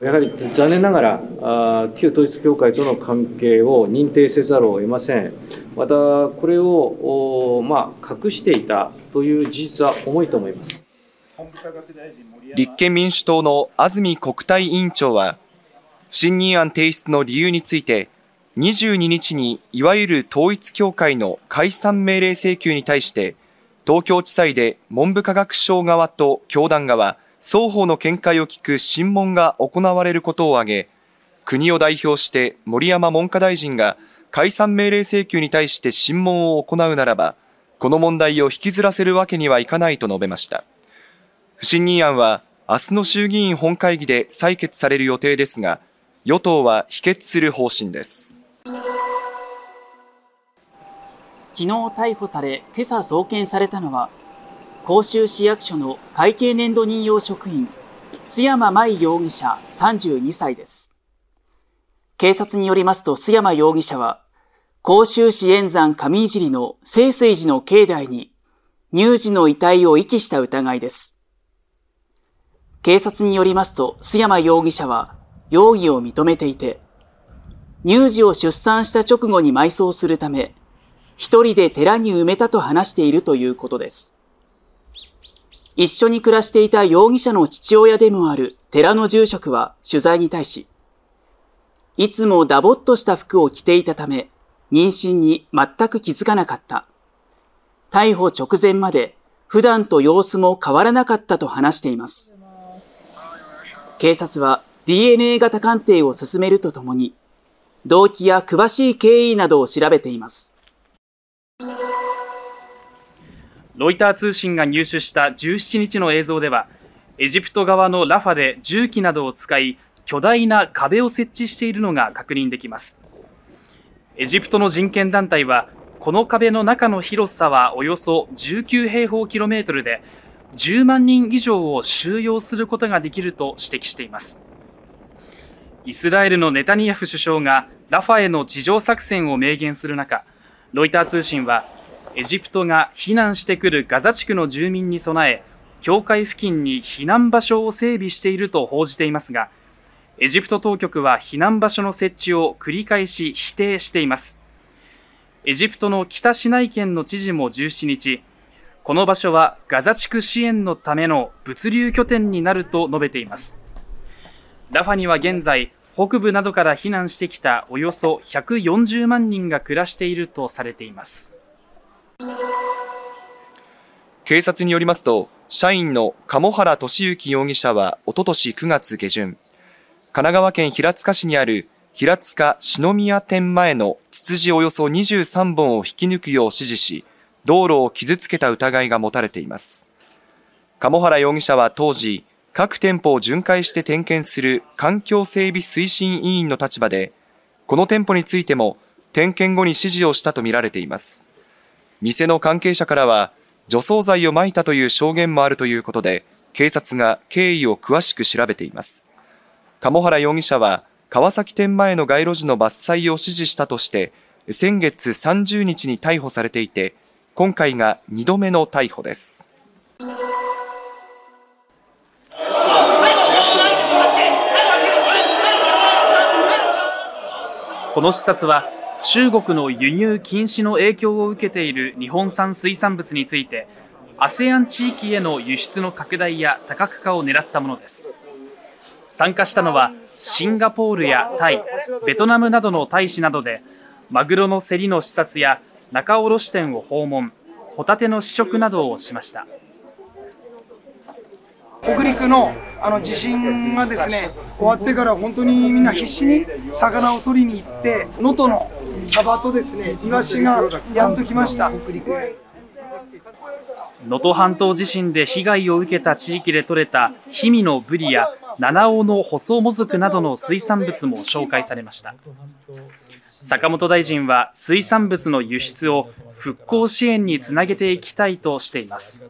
やはり残念ながら、旧統一教会との関係を認定せざるを得ません。また、これを、まあ、隠していたという事実は重いと思います。立憲民主党の安住国対委員長は、不信任案提出の理由について、22日にいわゆる統一教会の解散命令請求に対して、東京地裁で文部科学省側と教団側、双方の見解を聞く審問が行われることを挙げ、国を代表して森山文科大臣が解散命令請求に対して審問を行うならば、この問題を引きずらせるわけにはいかないと述べました。不信任案は明日の衆議院本会議で採決される予定ですが、与党は否決する方針です。昨日逮捕され、今朝送検されたのは、甲州市役所の会計年度任用職員、須山舞容疑者32歳です。警察によりますと須山容疑者は、甲州市円山上井の清水寺の境内に乳児の遺体を遺棄した疑いです。警察によりますと須山容疑者は容疑を認めていて、乳児を出産した直後に埋葬するため、一人で寺に埋めたと話しているということです。一緒に暮らしていた容疑者の父親でもある寺の住職は取材に対し、いつもダボっとした服を着ていたため、妊娠に全く気づかなかった。逮捕直前まで普段と様子も変わらなかったと話しています。警察は DNA 型鑑定を進めるとともに、動機や詳しい経緯などを調べています。ロイター通信が入手した17日の映像では、エジプト側のラファで重機などを使い、巨大な壁を設置しているのが確認できます。エジプトの人権団体は、この壁の中の広さはおよそ19平方キロメートルで、10万人以上を収容することができると指摘しています。イスラエルのネタニヤフ首相がラファへの地上作戦を明言する中、ロイター通信はエジプトが避難してくるガザ地区の住民に備え、境界付近に避難場所を整備していると報じていますが、エジプト当局は避難場所の設置を繰り返し否定しています。エジプトの北シナイ県の知事も17日、この場所はガザ地区支援のための物流拠点になると述べています。ラファには現在、北部などから避難してきたおよそ140万人が暮らしているとされています。警察によりますと、社員の鴨原俊之容疑者はおととし9月下旬、神奈川県平塚市にある平塚篠宮店前のツツジおよそ23本を引き抜くよう指示し、道路を傷つけた疑いが持たれています。鴨原容疑者は当時、各店舗を巡回して点検する環境整備推進委員の立場で、この店舗についても点検後に指示をしたとみられています。店の関係者からは、除草剤を撒いたという証言もあるということで、警察が経緯を詳しく調べています。鴨原容疑者は、川崎店前の街路樹の伐採を指示したとして、先月30日に逮捕されていて、今回が2度目の逮捕です。この視察は中国の輸入禁止の影響を受けている日本産水産物について ASEAN 地域への輸出の拡大や多角化を狙ったものです。参加したのはシンガポールやタイベトナムなどの大使などでマグロの競りの視察や仲卸店を訪問ホタテの試食などをしました。北陸のあの地震がですね終わってから本当にみんな必死に魚を取りに行って能登のサバとですねイワシがやっと来ました能登半島地震で被害を受けた地域で採れた氷見のブリや七尾の細もずくなどの水産物も紹介されました坂本大臣は水産物の輸出を復興支援につなげていきたいとしています。